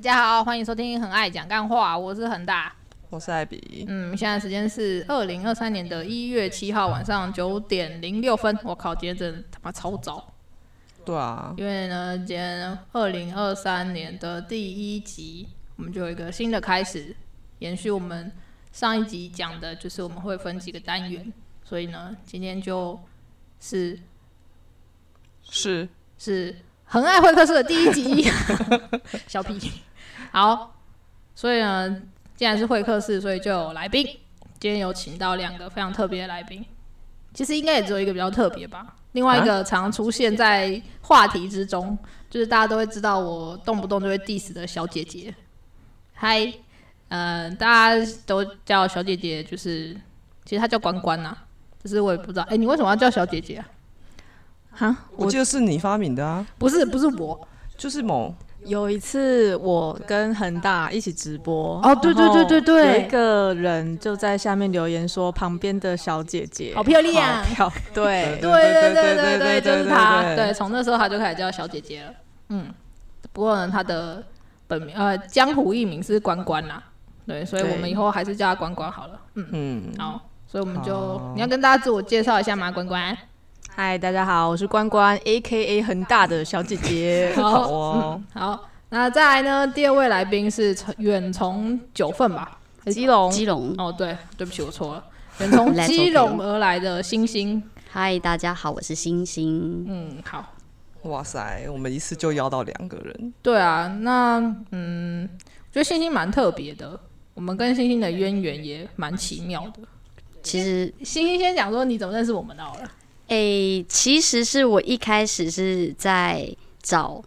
家好，欢迎收听《很爱讲干话》，我是恒大。我是艾比，嗯，现在时间是二零二三年的一月七号晚上九点零六分。我靠，今天真的他妈超早，对啊，因为呢，今天二零二三年的第一集，我们就有一个新的开始，延续我们上一集讲的，就是我们会分几个单元，所以呢，今天就是是是很爱会客室的第一集，小屁。好，所以呢，既然是会客室，所以就有来宾。今天有请到两个非常特别的来宾，其实应该也只有一个比较特别吧。另外一个常出现在话题之中，就是大家都会知道我动不动就会 diss 的小姐姐。嗨，呃，大家都叫小姐姐，就是其实她叫关关呐，只是我也不知道。哎、你为什么要叫小姐姐啊？哈，我记得是你发明的啊，不是，不是我。就是某有一次我跟恒大一起直播，哦对对对对对有一个人就在下面留言说旁边的小姐姐好漂亮好漂对对对对对对对，就是她。对对，从那时候她就开始叫小姐姐了。嗯，不过呢，她的本名呃江湖艺名是关关啦。对，所以我们以后还是叫她关关好了。嗯，嗯，好，所以我们就你要跟大家自我介绍一下吗？关关。嗨，大家好，我是关关，A K A 恒大的小姐姐。好哦，好，那再来呢？第二位来宾是从远从九份吧？基隆，基隆，哦，对，对不起，我错了。远从基隆而来的星星。嗨，大家好，我是星星。嗯，好。哇塞，我们一次就邀到两个人，对啊，那嗯，我觉得星星蛮特别的，我们跟星星的渊源也蛮奇妙的。其实，星星先讲说你怎么认识我们的好了。诶、其实是我一开始是在找，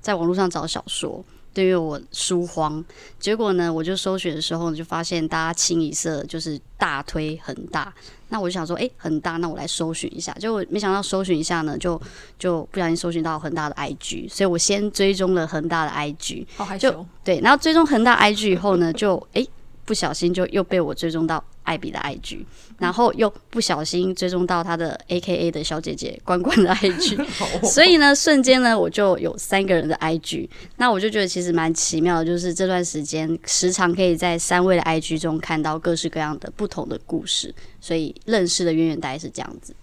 在网络上找小说，对，因为我书荒。结果呢，我就搜寻的时候就发现大家清一色就是大推恒大，那我就想说，诶、恒大，那我来搜寻一下。结果没想到搜寻一下呢，就就不小心搜寻到恒大的 IG，所以我先追踪了恒大的 IG。好害羞就，对，然后追踪恒大 IG 以后呢，就诶不小心就又被我追踪到艾比的 IG，然后又不小心追踪到他的 AKA 的小姐姐关关的 IG，所以呢，瞬间呢我就有三个人的 IG，那我就觉得其实蛮奇妙的，就是这段时间时常可以在三位的 IG 中看到各式各样的不同的故事，所以认识的渊源大概是这样子。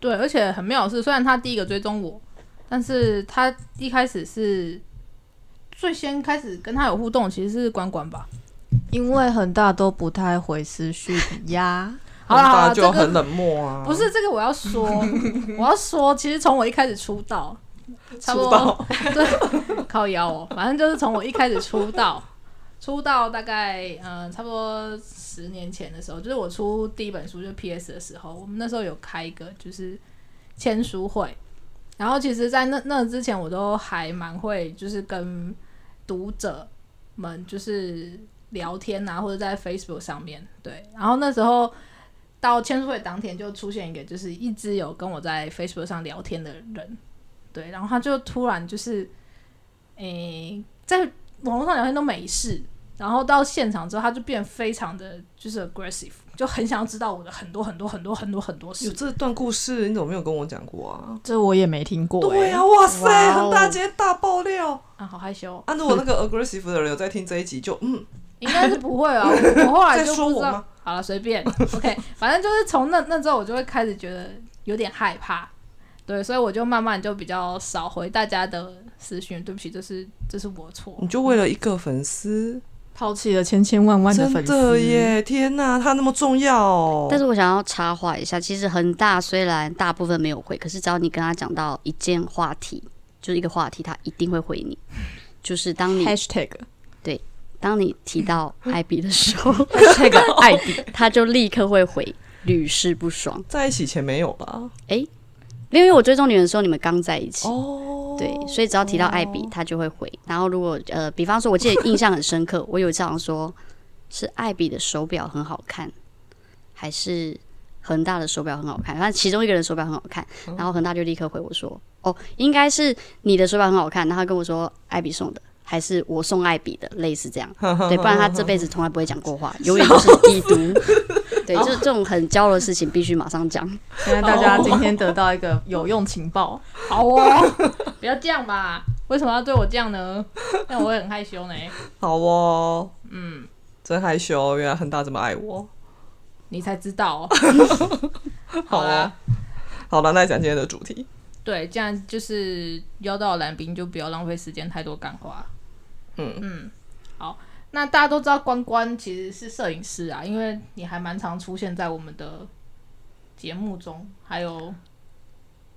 对，而且很妙的是，虽然他第一个追踪我，但是他一开始是最先开始跟他有互动，其实是关关吧。因为恒大都不太回私讯呀。好了好了，这个就很冷漠啊，不是这个我要说，我要说，其实从我一开始出道，差不多出道。对，靠腰哦，反正就是从我一开始出道，出道大概呃差不多十年前的时候，就是我出第一本书就是 PS 的时候，我们那时候有开一个就是签书会，然后其实，在那那之前我都还蛮会就是跟读者们就是聊天啊，或者在 Facebook 上面对，然后那时候。到签书会当天就出现一个，就是一直有跟我在 Facebook 上聊天的人，对，然后他就突然就是，诶、在网络上聊天都没事，然后到现场之后，他就变非常的就是 aggressive，就很想要知道我的很多很多很多很多很多事有。这段故事，你怎么没有跟我讲过啊？这我也没听过、欸。对啊，哇塞，哇哦恒大今天大爆料。啊，好害羞，啊，照我那个 aggressive 的人有在听这一集，就嗯，应该是不会啊，我 我后来在就不知道说我。好了，随便，OK，反正就是从那那之后，我就会开始觉得有点害怕，对，所以我就慢慢就比较少回大家的私讯。对不起，这是这是我错你。就为了一个粉丝，抛弃了千千万万的粉丝的耶！天哪，他那么重要哦。但是我想要插话一下，其实恒大虽然大部分没有回，可是只要你跟他讲到一件话题，就是一个话题，他一定会回你。就是当你 hashtag 当你提到艾比的时候，hashtag 艾比，他就立刻会回，屡试不爽。在一起前没有吧？因为我追踪你们的时候，你们刚在一起，哦，对，所以只要提到艾比，他就会回。然后如果呃，比方说，我记得印象很深刻，我有一次好像说是艾比的手表很好看，还是恒大的手表很好看，反正其中一个人手表很好看，然后恒大就立刻回我说：“哦，应该是你的手表很好看。”然后他跟我说艾比送的。还是我送艾比的，类似这样，对，不然他这辈子从来不会讲过话，永远都是低读。对，就是这种很骄傲的事情，必须马上讲。现在大家今天得到一个有用情报，好哦，不要这样吧。为什么要对我这样呢？那我也很害羞呢。好哦，嗯，真害羞，原来恒大这么爱我。你才知道哦。好好啦啊，好了，那讲今天的主题。对，这样就是邀到蓝冰，就不要浪费时间太多干话。嗯嗯，好，那大家都知道关关其实是摄影师啊，因为你还蛮常出现在我们的节目中，还有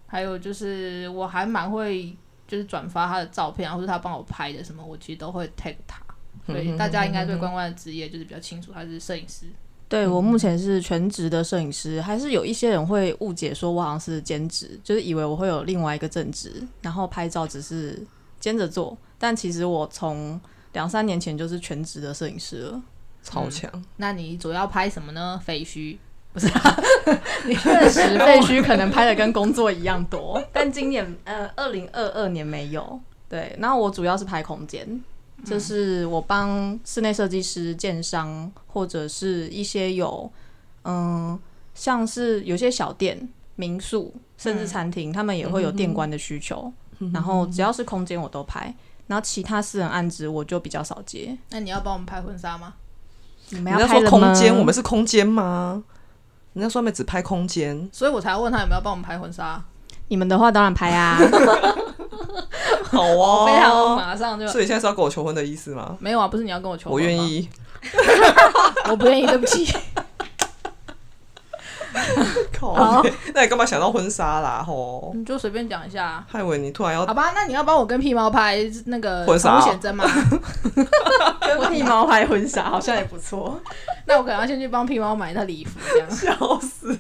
还有就是我还蛮会就是转发他的照片啊，或者他帮我拍的什么，我其实都会 tag 他。所以大家应该对关关的职业就是比较清楚，他是摄影师。对我目前是全职的摄影师，还是有一些人会误解说我好像是兼职，就是以为我会有另外一个正职，然后拍照只是兼着做。但其实我从两三年前就是全职的摄影师了。超强，那你主要拍什么呢？废墟不是、啊？你确实，废墟可能拍的跟工作一样多，但今年呃，二零二二年没有。对，那我主要是拍空间，就是我帮室内设计师、建商或者是一些有嗯，像是有些小店、民宿甚至餐厅，他们也会有电关的需求。然后只要是空间我都拍，然后其他私人案子我就比较少接。那你要帮我们拍婚纱吗？你们要拍空间，我们是空间吗？人家说他们只拍空间，所以我才问他有没有帮我们拍婚纱。你们的话当然拍啊。好啊哦，非常马上就所以现在是要跟我求婚的意思吗？没有啊，不是你要跟我求婚我愿，意。我不愿意，对不起。靠，那你干嘛想到婚纱啦？吼，你就随便讲一下啊，害为你突然要好吧？那你要帮我跟屁猫拍那个婚纱哦宠物显真吗？跟 屁猫拍婚纱好像也不错。那我可能要先去帮屁猫买一套礼服，这样。笑死。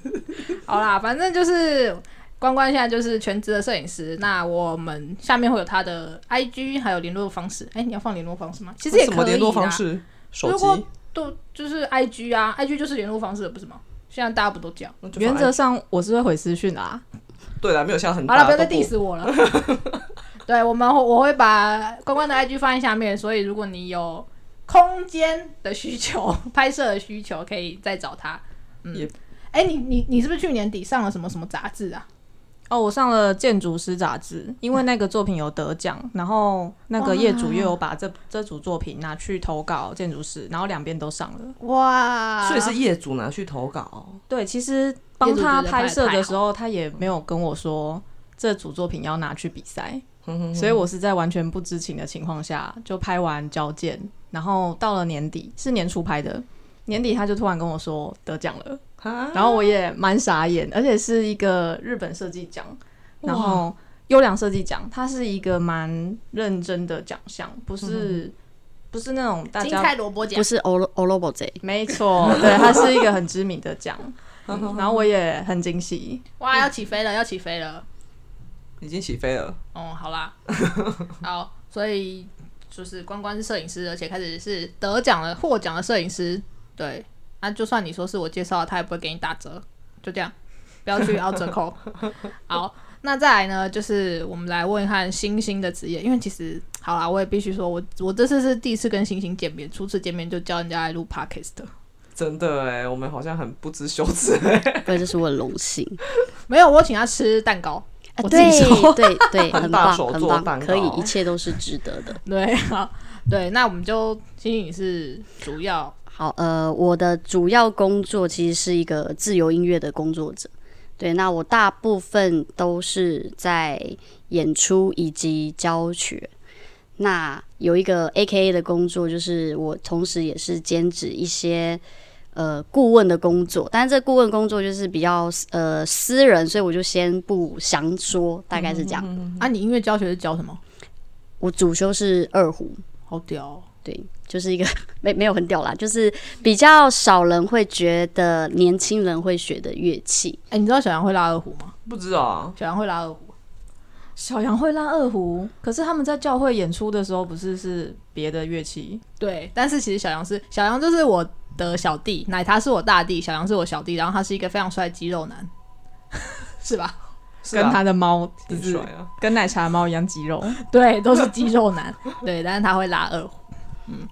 好啦，反正就是关关现在就是全职的摄影师。那我们下面会有他的 IG 还有联络方式。哎、你要放联络方式吗？其实也可以什么联络方，式？手如果机？都就是 IG 啊，IG 就是联络方式了，不是吗？现在大家不都讲？那就原则上我是会回私讯的啊。对了，没有像很好了，不要再 diss 我了。对，我们我会把关关的 IG 放在下面，所以如果你有空间的需求、拍摄的需求，可以再找他。嗯也，哎、你你你是不是去年底上了什么什么杂志啊？哦，我上了建筑师杂志，因为那个作品有得奖，然后那个业主又有把这这组作品拿去投稿建筑师，然后两边都上了。哇所以是业主拿去投稿，对，其实帮他拍摄的时候，他也没有跟我说这组作品要拿去比赛，所以我是在完全不知情的情况下就拍完交件，然后到了年底是年初拍的，年底他就突然跟我说得奖了。啊。然后我也蛮傻眼，而且是一个日本设计奖，然后优良设计奖，它是一个蛮认真的奖项，不是、不是那种大金家菜萝卜奖。不，是欧欧罗伯贼，没错，对，它是一个很知名的奖，嗯 然后我也很惊喜，哇，要起飞了，要起飞了。已经起飞了。哦，好啦，好，所以就是关关是摄影师，而且开始是得奖了、获奖的摄影师。对，那就算你说是我介绍的，他也不会给你打折，就这样，不要去凹折扣。好，那再来呢，就是我们来问一看星星的职业，因为其实好啦，我也必须说我我这次是第一次跟星星见面，初次见面就教人家来录 podcast。真的哎，我们好像很不知羞耻哎。对，这是我的荣幸。没有，我请他吃蛋糕。啊，我自己对对对，很很棒，很棒，可以，一切都是值得的。对，好，对，那我们就星星你是主要好，呃，我的主要工作其实是一个自由音乐的工作者。对，那我大部分都是在演出以及教学。那有一个 A K A 的工作，就是我同时也是兼职一些呃顾问的工作，但是这顾问工作就是比较呃私人，所以我就先不详说，大概是这样。啊，你音乐教学是教什么？我主修是二胡，好屌哦、对，就是一个 没没有很屌啦，就是比较少人会觉得年轻人会学的乐器。哎、你知道小杨会拉二胡吗？不知道啊，小杨会拉二胡，小杨会拉二胡，可是他们在教会演出的时候不是是别的乐器，对，但是其实小杨是小杨就是我的小弟，奶茶是我大弟，小杨是我小弟，然后他是一个非常帅的肌肉男，是吧？是啊跟他的猫就是挺帅啊。跟奶茶猫一样肌肉。对，都是肌肉男，对，但是他会拉二胡，嗯，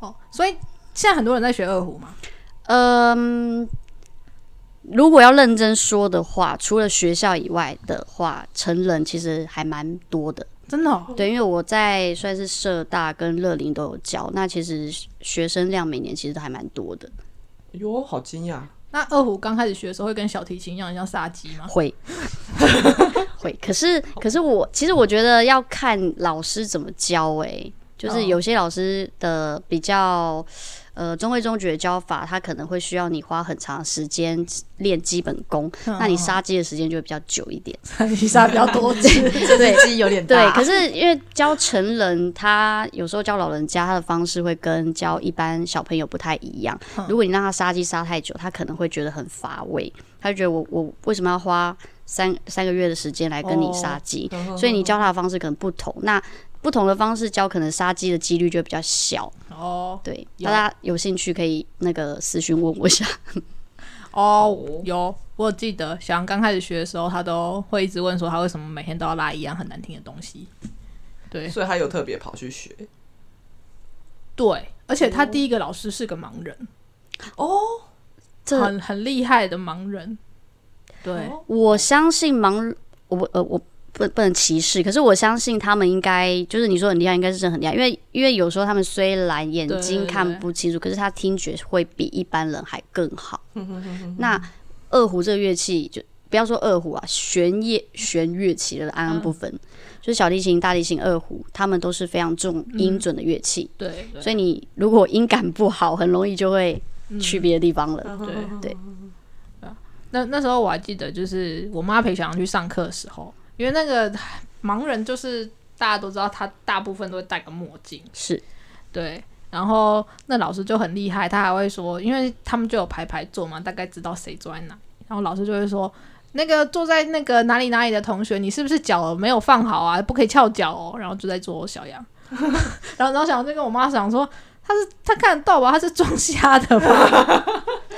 哦，所以现在很多人在学二胡嘛，嗯，如果要认真说的话，除了学校以外的话，成人其实还蛮多的。真的、哦，对，因为我在算是社大跟乐林都有教，那其实学生量每年其实都还蛮多的。哟，好惊讶！那二胡刚开始学的时候会跟小提琴一样，像杀鸡吗？会，会。可是，可是我其实我觉得要看老师怎么教、欸，就是哦有些老师的比较呃中规中矩的教法，他可能会需要你花很长时间练基本功，那你杀鸡的时间就会比较久一点。你杀比较多次，对，鸡有点 对，可是因为教成人，他有时候教老人家，他的方式会跟教一般小朋友不太一样。如果你让他杀鸡杀太久，他可能会觉得很乏味，他就觉得我我为什么要花三三个月的时间来跟你杀鸡？所以你教他的方式可能不同。那不同的方式教，可能杀鸡的几率就会比较小。哦对，大家有兴趣可以那个私讯问我一下。哦，有，我有记得小杨刚开始学的时候，他都会一直问说他为什么每天都要拉一样很难听的东西。对所以他有特别跑去学对，而且他第一个老师是个盲人，哦。这很很厉害的盲人。对，我相信盲，我呃我不不能歧视，可是我相信他们应该就是你说很厉害，应该是真的很厉害，因为因为有时候他们虽然眼睛看不清楚，可是他听觉会比一般人还更好。那二胡这个乐器就。不要说二胡啊，弦乐弦乐器的安安不分，就是小提琴、大提琴、二胡，他们都是非常重音准的乐器，对，对所以你如果音感不好，很容易就会去别的地方了。对对啊那那时候我还记得，就是我妈陪小杨去上课的时候，因为那个盲人就是大家都知道，他大部分都会戴个墨镜，是对。然后那老师就很厉害，他还会说，因为他们就有排排坐嘛，大概知道谁坐在哪。然后老师就会说，那个坐在那个哪里哪里的同学，你是不是脚没有放好啊？不可以翘脚哦。然后就在做小杨。然后然后小杨就跟我妈讲说，他是他看得到吧？他是装瞎的吧？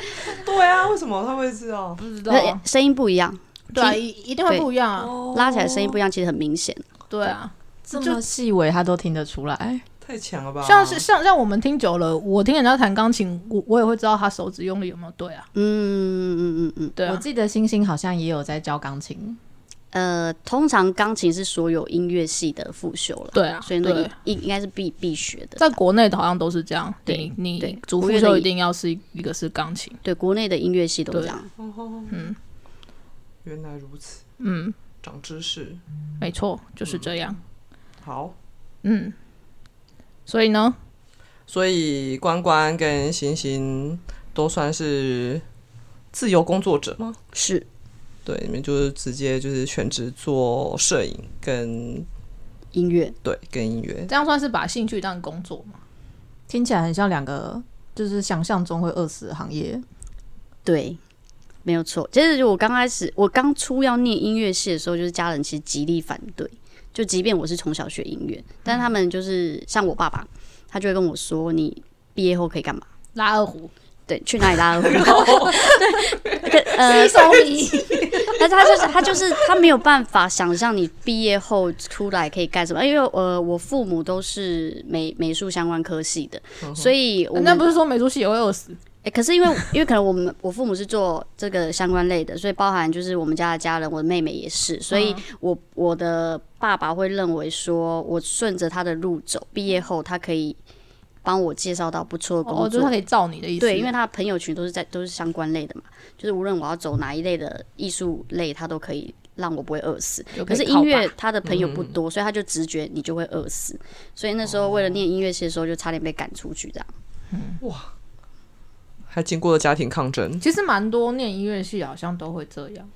对啊，为什么他会知道？不知道呃声音不一样，对啊，一一定会不一样啊。哦拉起来声音不一样，其实很明显。对啊，这么细微，他都听得出来。太强了吧？像是像像我们听久了，我听人家弹钢琴，我我也会知道他手指用力有没有对啊。嗯嗯嗯嗯对啊，我记得星星好像也有在教钢琴，呃，通常钢琴是所有音乐系的复修了，对啊，所以那对应应应该是必必学的。在国内的好像都是这样，对你主国乐的也副修一定要是一一个是钢琴，对，国内的音乐系都这样。嗯原来如此，嗯，长知识。没错，就是这样，好，嗯。所以呢，所以关关跟星星都算是自由工作者吗？是对，你们就是直接就是全职做摄影跟音乐，对跟音乐。这样算是把兴趣当工作吗？听起来很像两个就是想象中会饿死的行业。对，没有错。其实我刚开始，我刚出要念音乐系的时候，就是家人其实极力反对。就即便我是从小学音乐，但是他们就是像我爸爸，他就会跟我说：“你毕业后可以干嘛？拉二胡，对，去哪里拉二胡？” 对，呃，但是他就是他就是他没有办法想象你毕业后出来可以干什么，因为呃，我父母都是美美术相关科系的，所以我们人家不是说美术系也会饿死？哎、可是因为因为可能我们我父母是做这个相关类的，所以包含就是我们家的家人，我的妹妹也是，所以我我的爸爸会认为说，我顺着他的路走，毕业后他可以帮我介绍到不错的工哦，就是作。他可以照你的意思。对，因为他的朋友群都是在都是相关类的嘛，就是无论我要走哪一类的艺术类，他都可以让我不会饿死。就可是音乐他的朋友不多，所以他就直觉你就会饿死。所以那时候为了念音乐系的时候，就差点被赶出去这样。还经过了家庭抗争，其实蛮多念音乐系好像都会这样，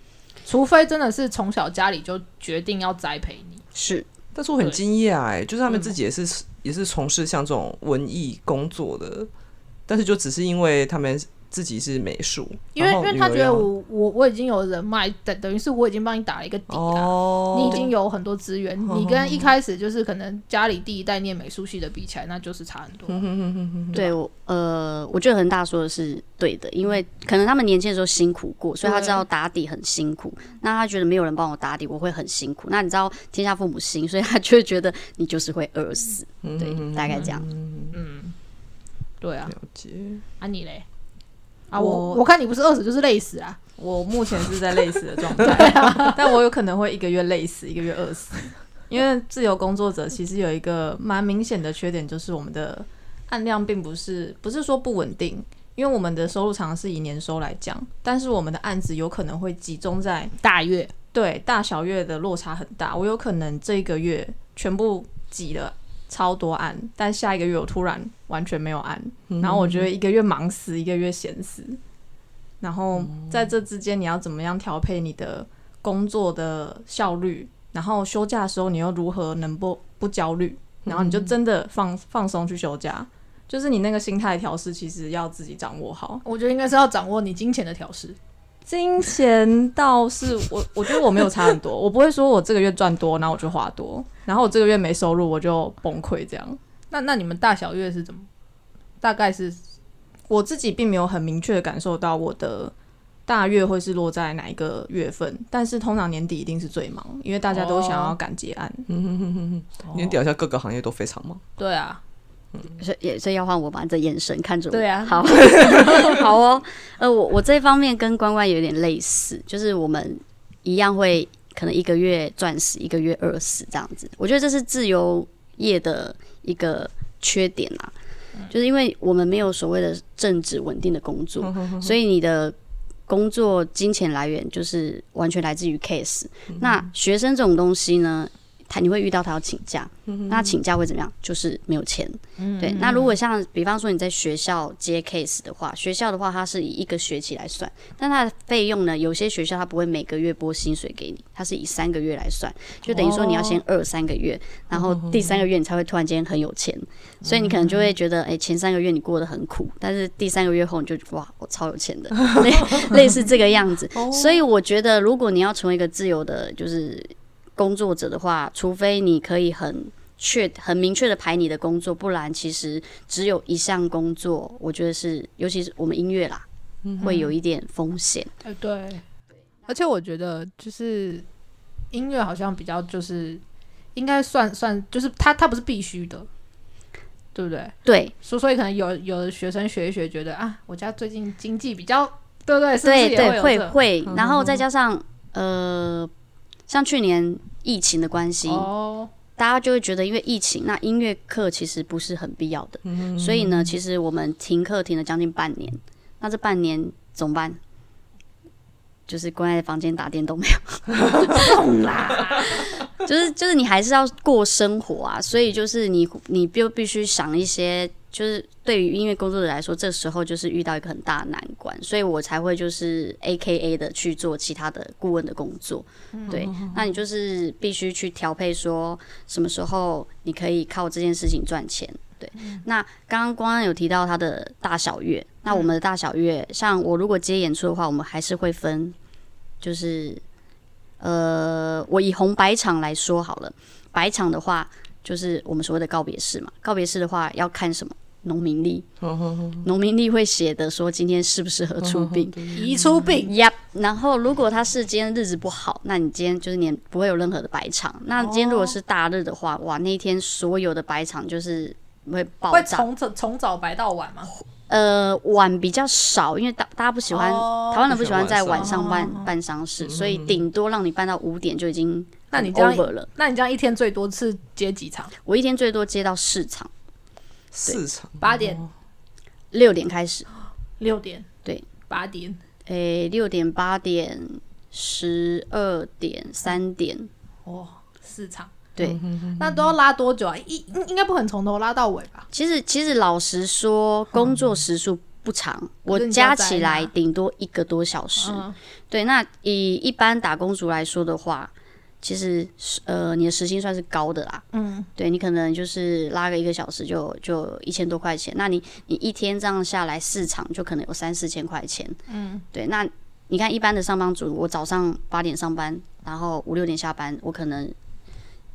除非真的是从小家里就决定要栽培你。是，但是我很惊讶哎，就是他们嗯自己也是、也是从事像这种文艺工作的，但是就只是因为他们自己是美术，因为因为他觉得我我我已经有人脉，等等于是我已经帮你打了一个底啦。哦，你已经有很多资源，你跟 一开始就是可能家里第一代念美术系的比起来，那就是差很多。对我呃，我觉得恒大说的是对的，因为可能他们年轻的时候辛苦过，所以他知道打底很辛苦。那他觉得没有人帮我打底，我会很辛苦。那你知道天下父母心，所以他就会觉得你就是会饿死。对，大概这样。嗯对啊，了解。啊你嘞？啊，我我我看你不是饿死就是累死啊。我目前是在累死的状态，但我有可能会一个月累死，一个月饿死。因为自由工作者其实有一个蛮明显的缺点，就是我们的案量并不是不是说不稳定，因为我们的收入常是以年收来讲，但是我们的案子有可能会集中在大月对大小月的落差很大。我有可能这一个月全部挤了超多案，但下一个月我突然完全没有案，然后我觉得一个月忙死，一个月闲死。然后在这之间，你要怎么样调配你的工作的效率？然后休假的时候，你又如何能不不焦虑？然后你就真的放放松去休假，就是你那个心态调试，其实要自己掌握好。我觉得应该是要掌握你金钱的调试。金钱倒是我，我觉得我没有差很多，我不会说我这个月赚多，然后我就花多，然后我这个月没收入我就崩溃这样。那那你们大小月是怎么？大概是我自己并没有很明确的感受到我的大月会是落在哪一个月份，但是通常年底一定是最忙，因为大家都想要赶结案。年底好像各个行业都非常忙。对啊，所以所以要换我吧，这眼神看着我。对啊好，好哦。呃，我我这方面跟关关有点类似，就是我们一样会可能一个月赚十，一个月二十这样子。我觉得这是自由业的一个缺点啊，就是因为我们没有所谓的正职稳定的工作，所以你的工作金钱来源就是完全来自于 case。那学生这种东西呢，他你会遇到他要请假，那请假会怎么样？就是没有钱。对，那如果像比方说你在学校接 case 的话，学校的话它是以一个学期来算，但它的费用呢，有些学校它不会每个月拨薪水给你，它是以三个月来算，就等于说你要先二三个月，然后第三个月你才会突然间很有钱，所以你可能就会觉得，哎、前三个月你过得很苦，但是第三个月后你就哇，我超有钱的，类类似这个样子。所以我觉得，如果你要成为一个自由的，就是工作者的话，除非你可以很确、很明确的排你的工作，不然其实只有一项工作，我觉得是，尤其是我们音乐啦，会有一点风险。哎、对，而且我觉得就是音乐好像比较就是应该算算，就是它它不是必须的，对不对？对所所以可能有有的学生学一学，觉得啊，我家最近经济比较，对不对？对对，会会，然后再加上呃，像去年疫情的关系，哦，大家就会觉得，因为疫情，那音乐课其实不是很必要的，所以呢，其实我们停课停了将近半年，那这半年怎么办？就是关在房间打电动没有？懂啦，就是就是你还是要过生活啊，所以就是你你就必须想一些，就是对于音乐工作者来说，这时候就是遇到一个很大的难关，所以我才会就是 A K A 的去做其他的顾问的工作。对，那你就是必须去调配，说什么时候你可以靠这件事情赚钱。对，那刚刚光安有提到他的大小月，那我们的大小月，像我如果接演出的话，我们还是会分，就是呃，我以红白场来说好了，白场的话就是我们所谓的告别式嘛，告别式的话要看什么。农民历，农民历会写的说今天适不适合出殡，移出殡，Yep，然后如果他是今天日子不好，那你今天就是你不会有任何的白场。那今天如果是大日的话，哇，那一天所有的白场就是会爆会炸。从早从早白到晚吗？呃，晚比较少，因为大大家不喜欢，哦台湾人不喜欢在晚上哦办办丧事，所以顶多让你办到五点就已经那你这样 over 了。那你这样一天最多是接几场？我一天最多接到四场，市场八点、六点开始，六点，对，八点。诶，六点、八点、十二点、三点，哦，四场，对。那都要拉多久啊？应应应该不可能从头拉到尾吧？其实其实老实说，工作时数不长，我加起来顶多一个多小时。嗯，对，那以一般打工族来说的话，其实呃你的时薪算是高的啦。嗯，对你可能就是拉个一个小时就就一千多块钱，那你你一天这样下来市场就可能有三四千块钱。嗯，对，那你看一般的上班族，我早上八点上班，然后五六点下班，我可能。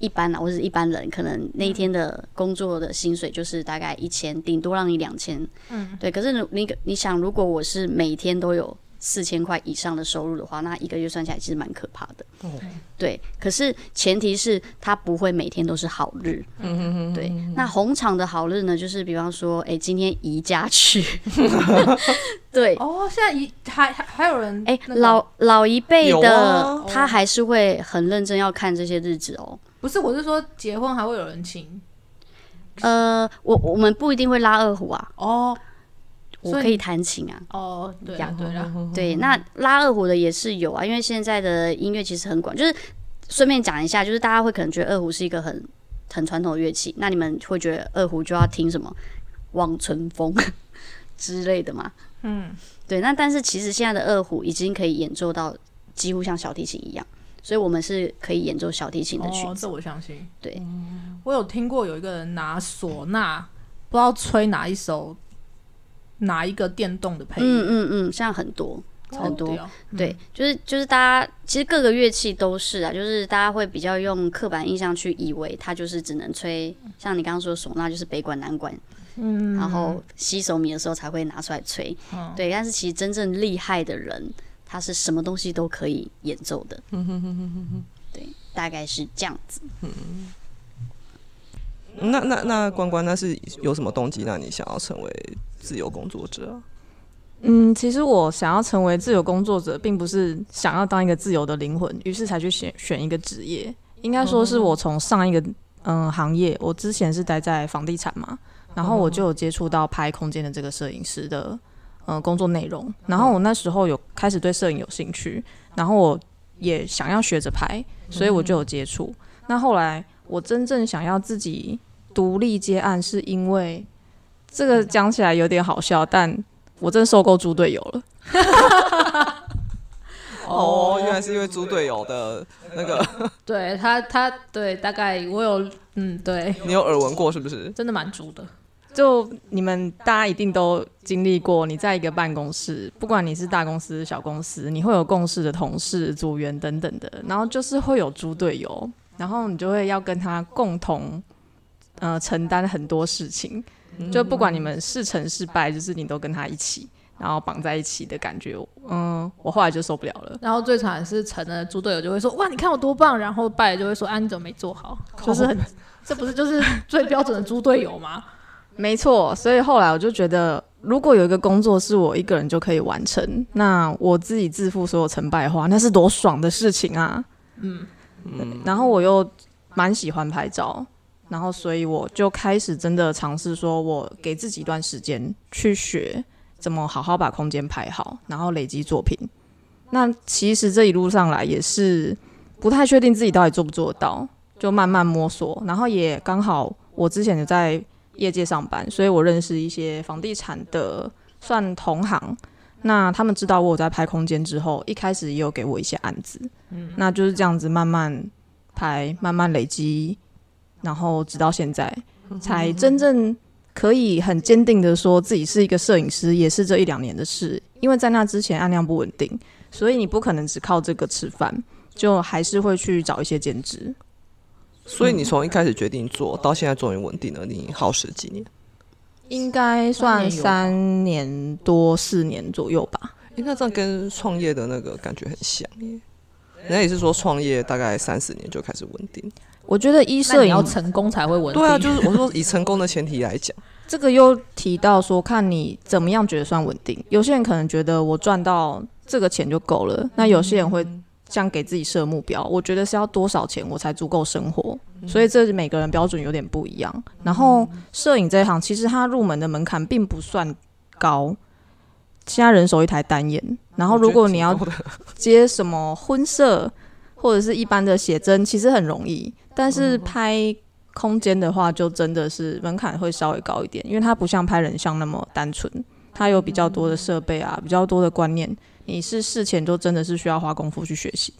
一般啊，或者是一般人，可能那一天的工作的薪水就是大概一千，顶多让你两千。嗯，对。可是你你你想，如果我是每天都有四千块以上的收入的话，那一个月算起来其实蛮可怕的。哦。对，可是前提是他不会每天都是好日。嗯对，那红场的好日呢，就是比方说，哎、今天宜家去，对，哦，现在宜还还还有人哎、那个？老老一辈的、啊。他还是会很认真要看这些日子哦。不是，我是说结婚还会有人请。呃，我我们不一定会拉二胡啊，哦我可以弹琴啊。哦，对呀啦对啦，对，那拉二胡的也是有啊，因为现在的音乐其实很广，就是顺便讲一下，就是大家会可能觉得二胡是一个很很传统的乐器，那你们会觉得二胡就要听什么望春风 之类的嘛？嗯，对，那但是其实现在的二胡已经可以演奏到几乎像小提琴一样，所以我们是可以演奏小提琴的曲哦，子。这我相信。对，我有听过有一个人拿唢呐，不知道吹哪一首哪一个电动的配乐，嗯嗯嗯，像很多。很多。屌对，就是就是大家其实各个乐器都是啊，就是大家会比较用刻板印象去以为它就是只能吹，像你刚刚说唢呐就是北管南管，嗯，然后吸手米的时候才会拿出来吹，嗯。对，但是其实真正厉害的人，他是什么东西都可以演奏的，对，大概是这样子。那那那关关，那是有什么动机让你想要成为自由工作者啊？嗯，其实我想要成为自由工作者，并不是想要当一个自由的灵魂，于是才去选选一个职业。应该说是我从上一个嗯行业，我之前是待在房地产嘛，然后我就有接触到拍空间的这个摄影师的呃工作内容，然后我那时候有开始对摄影有兴趣，然后我也想要学着拍，所以我就有接触。那后来我真正想要自己独立接案，是因为这个讲起来有点好笑，但我真的受够猪队友了。哦，原来是因为猪队友的那个，对他他对大概我有嗯对，你有耳闻过是不是？真的蛮猪的。就你们大家一定都经历过，你在一个办公室，不管你是大公司、小公司，你会有共事的同事、组员等等的，然后就是会有猪队友，然后你就会要跟他共同呃承担很多事情，就不管你们是成是败，就是你都跟他一起，然后绑在一起的感觉，嗯，我后来就受不了了。然后最惨是成了猪队友就会说哇你看我多棒，然后败了就会说啊你怎么没做好，就是很这不是就是最标准的猪队友吗？没错，所以后来我就觉得，如果有一个工作是我一个人就可以完成，那我自己自负所有成败的话，那是多爽的事情啊！嗯嗯，然后我又蛮喜欢拍照，然后所以我就开始真的尝试说，我给自己一段时间去学怎么好好把空间拍好，然后累积作品。那其实这一路上来也是不太确定自己到底做不做得到，就慢慢摸索，然后也刚好我之前有在业界上班，所以我认识一些房地产的算同行。那他们知道我有在拍空间之后，一开始也有给我一些案子，那就是这样子慢慢拍，慢慢累积，然后直到现在，才真正可以很坚定的说自己是一个摄影师，也是这一两年的事。因为在那之前案量不稳定，所以你不可能只靠这个吃饭，就还是会去找一些兼职。所以你从一开始决定做到现在终于稳定了，你耗时几年？应该算三年多四年左右吧。诶那这样跟创业的那个感觉很像耶。人家也是说创业大概三四年就开始稳定。我觉得一摄影要成功才会稳定。对啊，就是我说以成功的前提来讲，这个又提到说，看你怎么样觉得算稳定。有些人可能觉得我赚到这个钱就够了，那有些人会这样给自己设目标。我觉得是要多少钱我才足够生活，所以这每个人标准有点不一样。然后摄影这一行其实它入门的门槛并不算高，现在人手一台单眼，然后如果你要接什么婚摄或者是一般的写真，其实很容易。但是拍空间的话，就真的是门槛会稍微高一点，因为它不像拍人像那么单纯，它有比较多的设备啊，比较多的观念。你是事前就真的是需要花功夫去学习。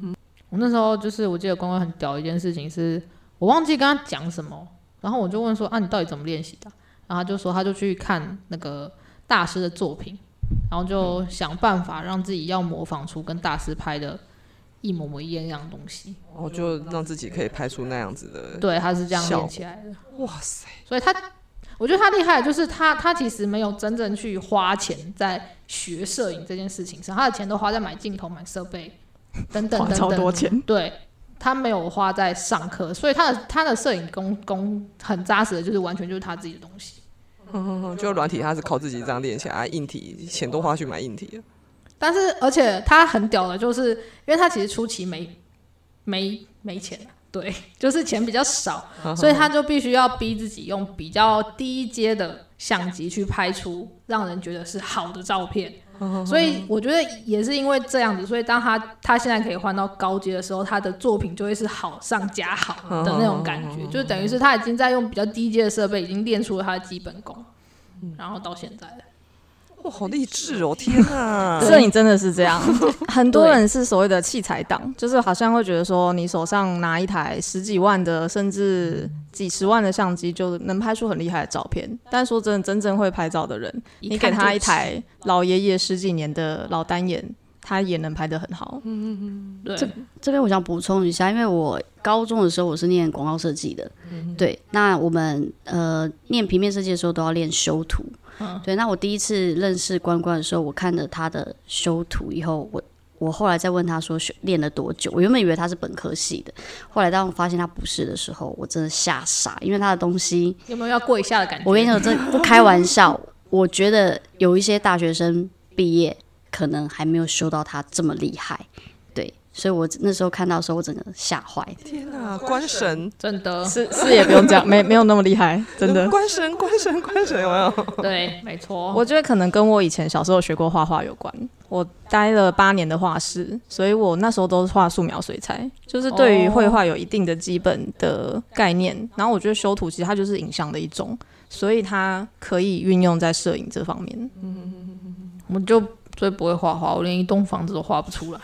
嗯我那时候就是我记得关关很屌一件事情是，我忘记跟他讲什么，然后我就问说啊你到底怎么练习的？然后他就说他就去看那个大师的作品，然后就想办法让自己要模仿出跟大师拍的一模模一样样的东西。我就让自己可以拍出那样子的。对，他是这样效练起来的。哇塞，所以他我觉得他厉害，就是他他其实没有真正去花钱在学摄影这件事情上，他的钱都花在买镜头、买设备等等花超等等。多钱。对他没有花在上课，所以他的他的摄影功功很扎实的，就是完全就是他自己的东西。嗯，就软体他是靠自己这样练起来，硬体钱都花去买硬体了。但是而且他很屌的，就是因为他其实初期没没没钱啊，对，就是钱比较少，所以他就必须要逼自己用比较低阶的相机去拍出让人觉得是好的照片。所以我觉得也是因为这样子，所以当他他现在可以换到高阶的时候，他的作品就会是好上加好的那种感觉，就是等于是他已经在用比较低阶的设备，已经练出了他的基本功，然后到现在了。哇，好励志哦！天哪，摄影真的是这样，很多人是所谓的器材党，就是好像会觉得说，你手上拿一台十几万的，甚至几十万的相机，就能拍出很厉害的照片。但说真的，真正会拍照的人，你给他一台老爷爷十几年的老单眼，他也能拍得很好。嗯嗯嗯对，这边我想补充一下，因为我高中的时候我是念广告设计的，对，那我们呃念平面设计的时候都要练修图，对，那我第一次认识关关的时候，我看了他的修图以后，我我后来再问他说学练了多久，我原本以为他是本科系的，后来当我发现他不是的时候，我真的吓傻，因为他的东西，有没有要跪下的感觉？我跟你讲，这不开玩笑，我觉得有一些大学生毕业可能还没有修到他这么厉害，对，所以我那时候看到的时候，我整个吓坏。天哪，关神，真的，是是也 不用讲，没没有那么厉害，真的。关神，关神，关神，有没有？对，没错。我觉得可能跟我以前小时候学过画画有关。我待了八年的画室，所以我那时候都是画素描、水彩，就是对于绘画有一定的基本的概念。然后我觉得修图其实它就是影像的一种，所以它可以运用在摄影这方面。我就最不会画画，我连一栋房子都画不出来。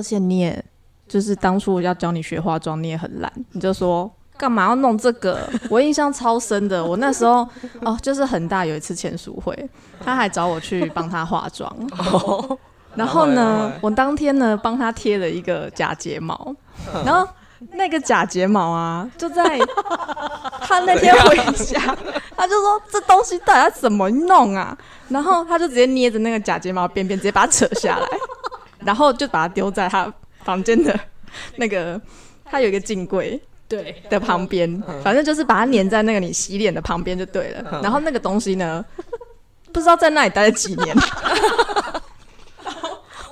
而且你也就是当初要教你学化妆，你也很懒，你就说干嘛要弄这个？我印象超深的，我那时候哦，就是很大有一次签书会，他还找我去帮他化妆，然后呢，我当天呢帮他贴了一个假睫毛，然后那个假睫毛啊，就在 他那天回家，他就说这东西到底要怎么弄啊？然后他就直接捏着那个假睫毛边边，直接把它扯下来。然后就把它丢在他房间的 那个，他有一个镜柜对的旁边，反正就是把它粘在那个你洗脸的旁边就对了。然后那个东西呢，不知道在那里待了几年。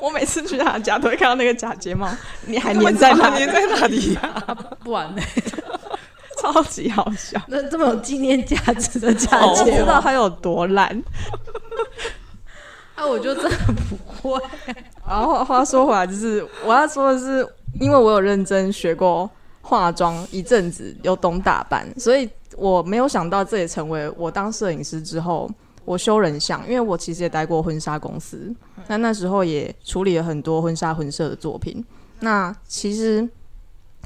我每次去他家都会看到那个假睫毛，你还粘在那粘在哪里呀？不然呢？超级好笑。那这么有纪念价值的假睫毛，不知道它有多烂。啊，我就真的不会。然后话说回来，就是我要说的是，因为我有认真学过化妆一阵子，有懂打扮，所以我没有想到这也成为我当摄影师之后，我修人像，因为我其实也待过婚纱公司，那那时候也处理了很多婚纱婚摄的作品。那其实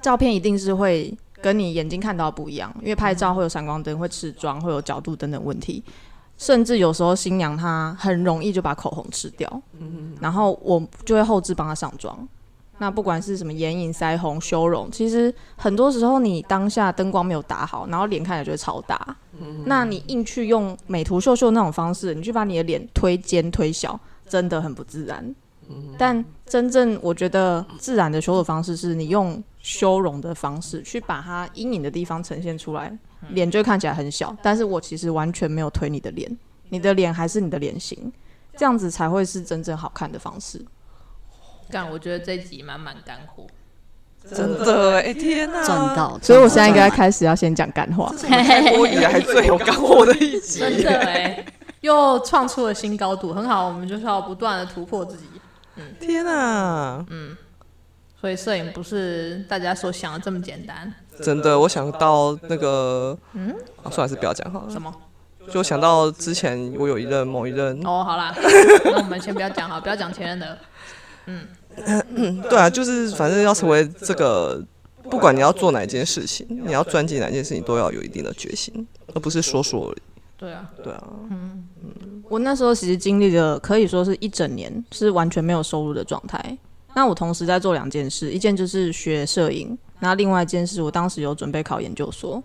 照片一定是会跟你眼睛看到不一样，因为拍照会有闪光灯，会吃妆，会有角度等等问题。甚至有时候新娘她很容易就把口红吃掉，然后我就会后置帮她上妆。那不管是什么眼影、腮红、修容，其实很多时候你当下灯光没有打好，然后脸看起来就会超大。那你硬去用美图秀秀那种方式，你去把你的脸推尖推小，真的很不自然。但真正我觉得自然的修的方式，是你用修容的方式去把它阴影的地方呈现出来，脸就看起来很小。但是我其实完全没有推你的脸，你的脸还是你的脸型，这样子才会是真正好看的方式。干，我觉得这集满满干货。真的哎，天哪！赚到，所以我现在应该开始要先讲干话。开播以来最有干货的一集，真的哎，又创出了新高度，很好。我们就是要不断的突破自己。嗯天哪！所以摄影不是大家所想的这么简单。真的，我想到那个，嗯，啊，算了，是不要讲好了。什么？就想到之前我有一任某一任，哦，好啦，那我们先不要讲好，不要讲前任的。嗯 对啊，就是反正要成为这个，不管你要做哪件事情，你要专精哪件事情，都要有一定的决心，而不是说说而已。对啊，对啊，嗯嗯我那时候其实经历了可以说是一整年是完全没有收入的状态。那我同时在做两件事，一件就是学摄影，那另外一件事我当时有准备考研究所。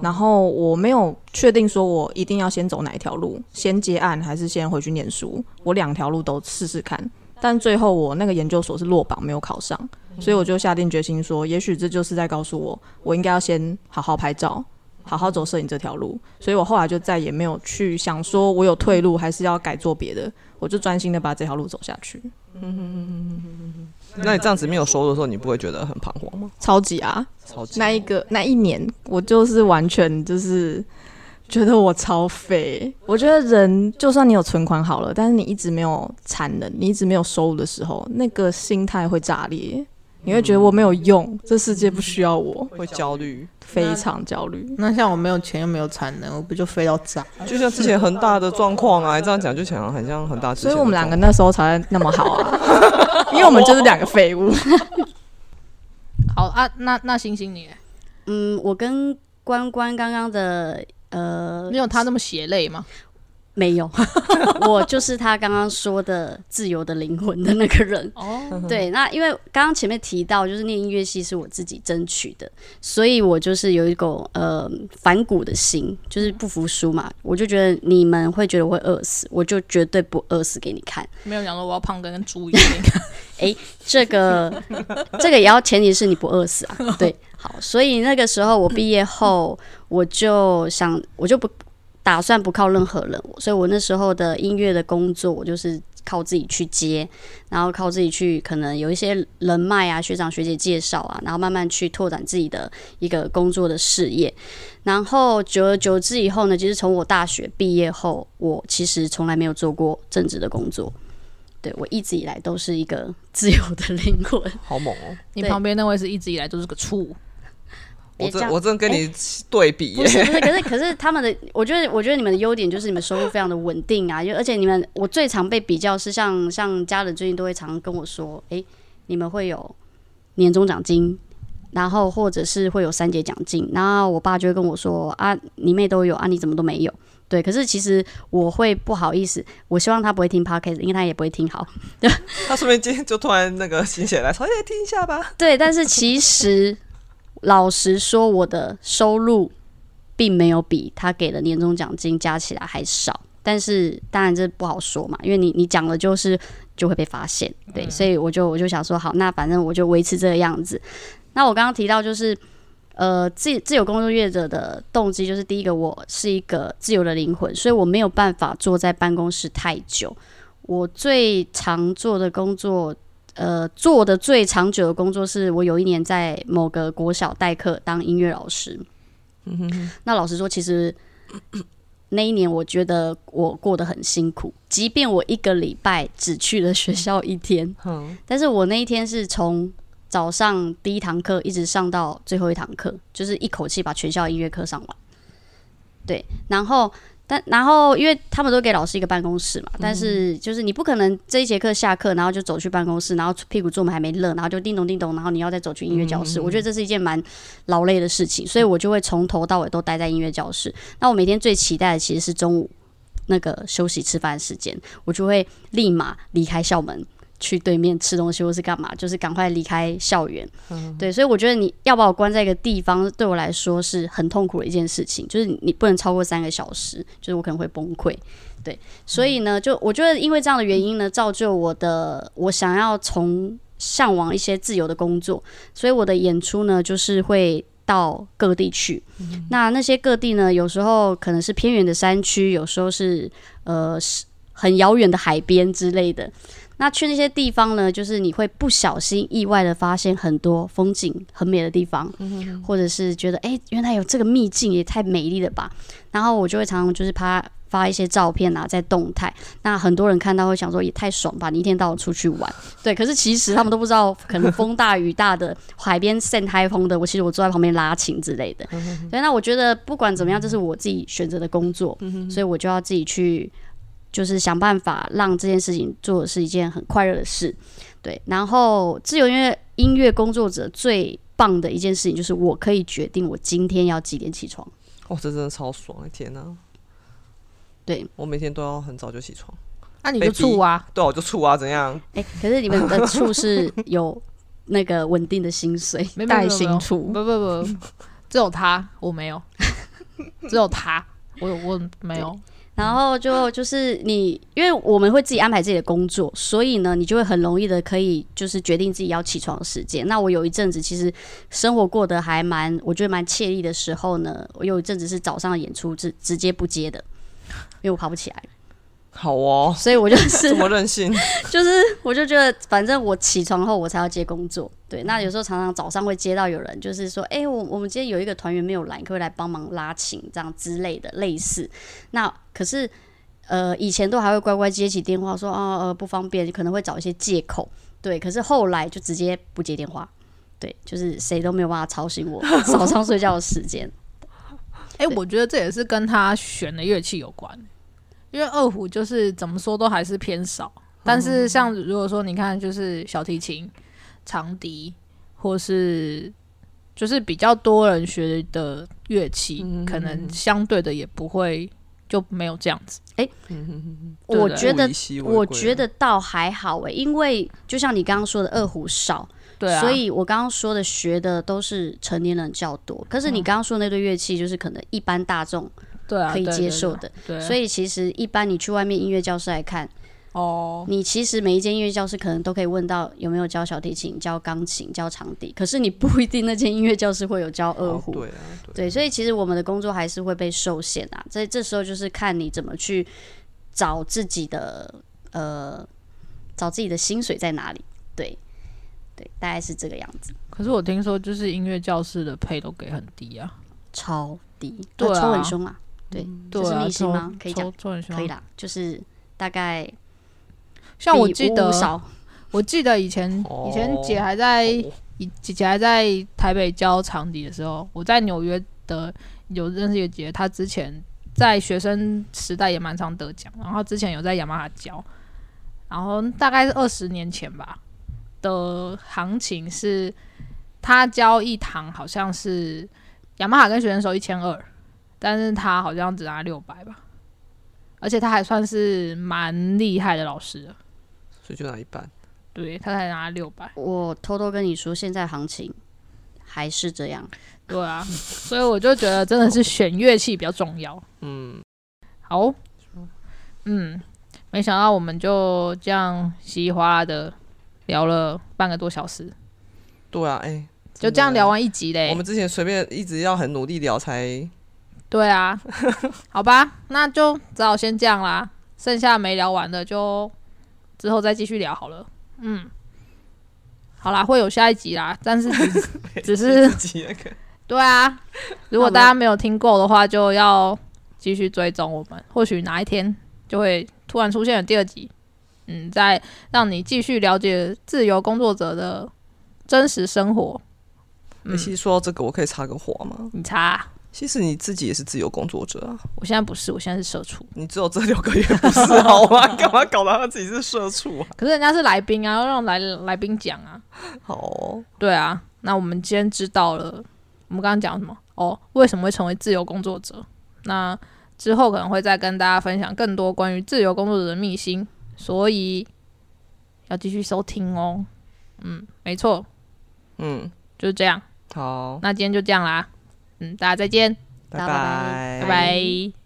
然后我没有确定说我一定要先走哪一条路，先接案还是先回去念书，我两条路都试试看。但最后我那个研究所是落榜，没有考上，所以我就下定决心说，也许这就是在告诉我，我应该要先好好拍照，好好走摄影这条路。所以我后来就再也没有去想说我有退路，还是要改做别的，我就专心的把这条路走下去。那你这样子没有收入的时候，你不会觉得很彷徨吗？超级啊！超级那一个那一年，我就是完全就是觉得我超废。我觉得人就算你有存款好了，但是你一直没有产能，你一直没有收入的时候，那个心态会炸裂。你会觉得我没有用，这世界不需要我，会焦虑，非常焦虑。那像我没有钱又没有产能，我不就飞到炸？就像之前恒大的状况啊，这样讲就想很像恒大。所以我们两个那时候才那么好啊，因为我们就是两个废物。好啊，那那星星你，嗯，我跟关关刚刚的呃，你有他那么血泪吗？没有，我就是他刚刚说的自由的灵魂的那个人。哦，对，那因为刚刚前面提到，就是念音乐系是我自己争取的，所以我就是有一股呃反骨的心，就是不服输嘛。我就觉得你们会觉得我会饿死，我就绝对不饿死给你看。没有讲说我要胖跟跟猪一样。哎，这个这个也要前提是你不饿死啊。对，好，所以那个时候我毕业后，我就想，我就不。打算不靠任何人，所以我那时候的音乐的工作，我就是靠自己去接，然后靠自己去，可能有一些人脉啊，学长学姐介绍啊，然后慢慢去拓展自己的一个工作的事业。然后久而久之以后呢，其实从我大学毕业后，我其实从来没有做过正职的工作，对我一直以来都是一个 自由的灵魂。好猛哦！你旁边那位是一直以来都是个畜。我真我真跟你对比，不是不是，可是可是他们的，我觉得我觉得你们的优点就是你们收入非常的稳定啊，而且你们我最常被比较是像像家人最近都会常跟我说，哎，你们会有年终奖金，然后或者是会有三节奖金，然后我爸就会跟我说啊，你妹都有啊，你怎么都没有？对，可是其实我会不好意思，我希望他不会听 podcast，因为他也不会听好。他说不定今天就突然那个心血来潮，也听一下吧。对，但是其实。老实说，我的收入并没有比他给的年终奖金加起来还少。但是当然这不好说嘛，因为你你讲了就是就会被发现，对，所以我就我就想说，好，那反正我就维持这个样子。那我刚刚提到就是，呃，自自由工作业者的动机就是第一个，我是一个自由的灵魂，所以我没有办法坐在办公室太久。我最常做的工作。呃，做的最长久的工作是我有一年在某个国小代课当音乐老师。嗯哼，那老实说，其实那一年我觉得我过得很辛苦，即便我一个礼拜只去了学校一天，嗯，但是我那一天是从早上第一堂课一直上到最后一堂课，就是一口气把全校音乐课上完。对，然后。但然后，因为他们都给老师一个办公室嘛，但是就是你不可能这一节课下课，然后就走去办公室，然后屁股坐门还没热，然后就叮咚叮咚，然后你要再走去音乐教室。我觉得这是一件蛮劳累的事情，所以我就会从头到尾都待在音乐教室。那我每天最期待的其实是中午那个休息吃饭时间，我就会立马离开校门。去对面吃东西或是干嘛，就是赶快离开校园。对，所以我觉得你要把我关在一个地方，对我来说是很痛苦的一件事情。就是你不能超过三个小时，就是我可能会崩溃。对，所以呢，就我觉得因为这样的原因呢，造就我的我想要从向往一些自由的工作，所以我的演出呢，就是会到各地去。那那些各地呢，有时候可能是偏远的山区，有时候是呃很遥远的海边之类的。那去那些地方呢，就是你会不小心意外的发现很多风景很美的地方，或者是觉得哎，原来有这个秘境也太美丽了吧。然后我就会常常就是拍发一些照片啊，在动态。那很多人看到会想说也太爽吧，你一天到晚出去玩。对，可是其实他们都不知道，可能风大雨大的海边扇台风的，我其实我坐在旁边拉琴之类的。所以那我觉得不管怎么样，这是我自己选择的工作，所以我就要自己去。就是想办法让这件事情做的是一件很快乐的事，对。然后自由音乐音乐工作者最棒的一件事情就是我可以决定我今天要几点起床。哦，这真的超爽！天哪，对我每天都要很早就起床。那你就处啊？对，我就处啊，怎样？哎，可是你们的处是有那个稳定的薪水，带薪处？不不不，只有他，我没有。只有他，我我没有。然后就就是你，因为我们会自己安排自己的工作，所以呢，你就会很容易的可以就是决定自己要起床的时间。那我有一阵子其实生活过得还蛮，我觉得蛮惬意的时候呢，我有一阵子是早上的演出直直接不接的，因为我爬不起来，好哦，所以我就是这么任性，就是我就觉得反正我起床后我才要接工作。对，那有时候常常早上会接到有人就是说，哎、我我们今天有一个团员没有来，你可不可以来帮忙拉琴这样之类的类似。那可是呃以前都还会乖乖接起电话说啊呃不方便，可能会找一些借口。对，可是后来就直接不接电话。对，就是谁都没有办法吵醒我 早上睡觉的时间。哎、我觉得这也是跟他选的乐器有关，因为二胡就是怎么说都还是偏少，但是像如果说你看，就是小提琴、长笛，或是就是比较多人学的乐器，嗯可能相对的也不会就没有这样子。对对我觉得我觉得倒还好诶、因为就像你刚刚说的，二胡少，对啊，所以我刚刚说的学的都是成年人较多。可是你刚刚说那对乐器，就是可能一般大众对啊可以接受的。对啊，所以其实一般你去外面音乐教室来看，哦，你其实每一间音乐教室可能都可以问到有没有教小提琴、教钢琴、教长笛，可是你不一定那间音乐教室会有教二胡。哦对啊，对对，所以其实我们的工作还是会被受限啊。这这时候就是看你怎么去找自己的呃，找自己的薪水在哪里。对，对，大概是这个样子，可是我听说就是音乐教室的配都给很低啊，超低，对呃抽很啊凶啊。对，对啊，这是秘辛抽吗？可以讲。可以啦，就是大概像我记得我记得以前、以前姐还在哦。以姐姐还在台北教长笛的时候，我在纽约的有认识一个姐，她之前在学生时代也蛮常得奖，然后之前有在雅马哈教，然后大概是二十年前吧的行情是，她教一堂好像是雅马哈跟学生收一千二，但是他好像只拿六百吧，而且他还算是蛮厉害的老师了，所以就拿一半。对他才拿六百。我偷偷跟你说，现在行情还是这样。对啊，所以我就觉得真的是选乐器比较重要。嗯，好，嗯，没想到我们就这样稀里哗啦的聊了半个多小时，对啊，哎、就这样聊完一集嘞。我们之前随便一直要很努力聊才，对啊，好吧，那就只好先这样啦。剩下没聊完的就之后再继续聊好了。嗯，好啦，会有下一集啦，但是只 只是那个对啊，如果大家没有听够的话，就要继续追踪我们，或许哪一天就会突然出现了第二集，嗯，再让你继续了解自由工作者的真实生活。欸其实说到这个，我可以插个话吗？你插啊、其实你自己也是自由工作者啊，我现在不是，我现在是社畜，你只有这六个月不是好吗？干嘛搞到他自己是社畜啊？可是人家是来宾啊，要让来来宾讲啊。好哦、对啊，那我们今天知道了，我们刚刚讲什么？哦，为什么会成为自由工作者？那之后可能会再跟大家分享更多关于自由工作者的秘辛，所以要继续收听哦。嗯，没错，嗯，就是这样。好，那今天就这样啦，嗯，大家再见，拜拜。拜拜